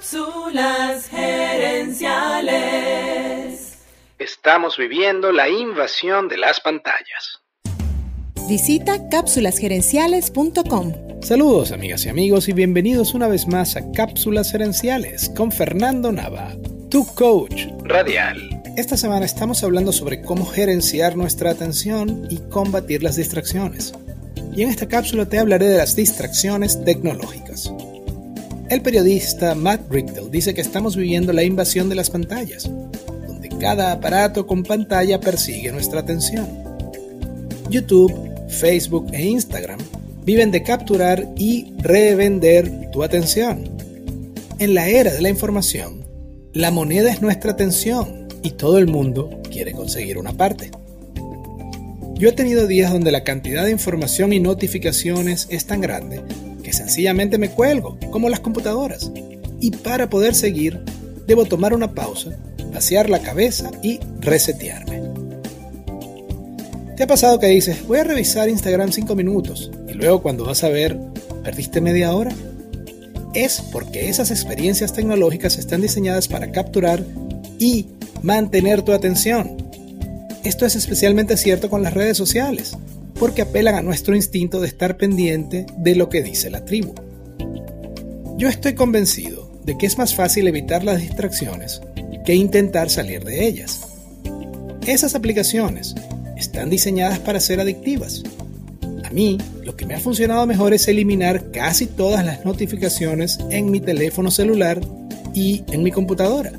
Cápsulas gerenciales. Estamos viviendo la invasión de las pantallas. Visita cápsulasgerenciales.com. Saludos amigas y amigos y bienvenidos una vez más a Cápsulas Gerenciales con Fernando Nava, tu coach radial. Esta semana estamos hablando sobre cómo gerenciar nuestra atención y combatir las distracciones. Y en esta cápsula te hablaré de las distracciones tecnológicas. El periodista Matt Richtel dice que estamos viviendo la invasión de las pantallas, donde cada aparato con pantalla persigue nuestra atención. YouTube, Facebook e Instagram viven de capturar y revender tu atención. En la era de la información, la moneda es nuestra atención y todo el mundo quiere conseguir una parte. Yo he tenido días donde la cantidad de información y notificaciones es tan grande sencillamente me cuelgo, como las computadoras. Y para poder seguir, debo tomar una pausa, vaciar la cabeza y resetearme. ¿Te ha pasado que dices, voy a revisar Instagram 5 minutos y luego cuando vas a ver, perdiste media hora? Es porque esas experiencias tecnológicas están diseñadas para capturar y mantener tu atención. Esto es especialmente cierto con las redes sociales porque apelan a nuestro instinto de estar pendiente de lo que dice la tribu. Yo estoy convencido de que es más fácil evitar las distracciones que intentar salir de ellas. Esas aplicaciones están diseñadas para ser adictivas. A mí, lo que me ha funcionado mejor es eliminar casi todas las notificaciones en mi teléfono celular y en mi computadora.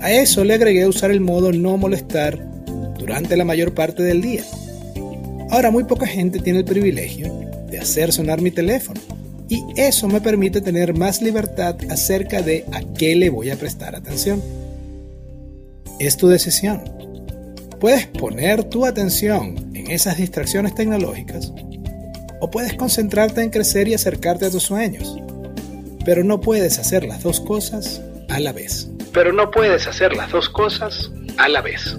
A eso le agregué usar el modo no molestar durante la mayor parte del día. Ahora muy poca gente tiene el privilegio de hacer sonar mi teléfono y eso me permite tener más libertad acerca de a qué le voy a prestar atención. Es tu decisión. Puedes poner tu atención en esas distracciones tecnológicas o puedes concentrarte en crecer y acercarte a tus sueños. Pero no puedes hacer las dos cosas a la vez. Pero no puedes hacer las dos cosas a la vez.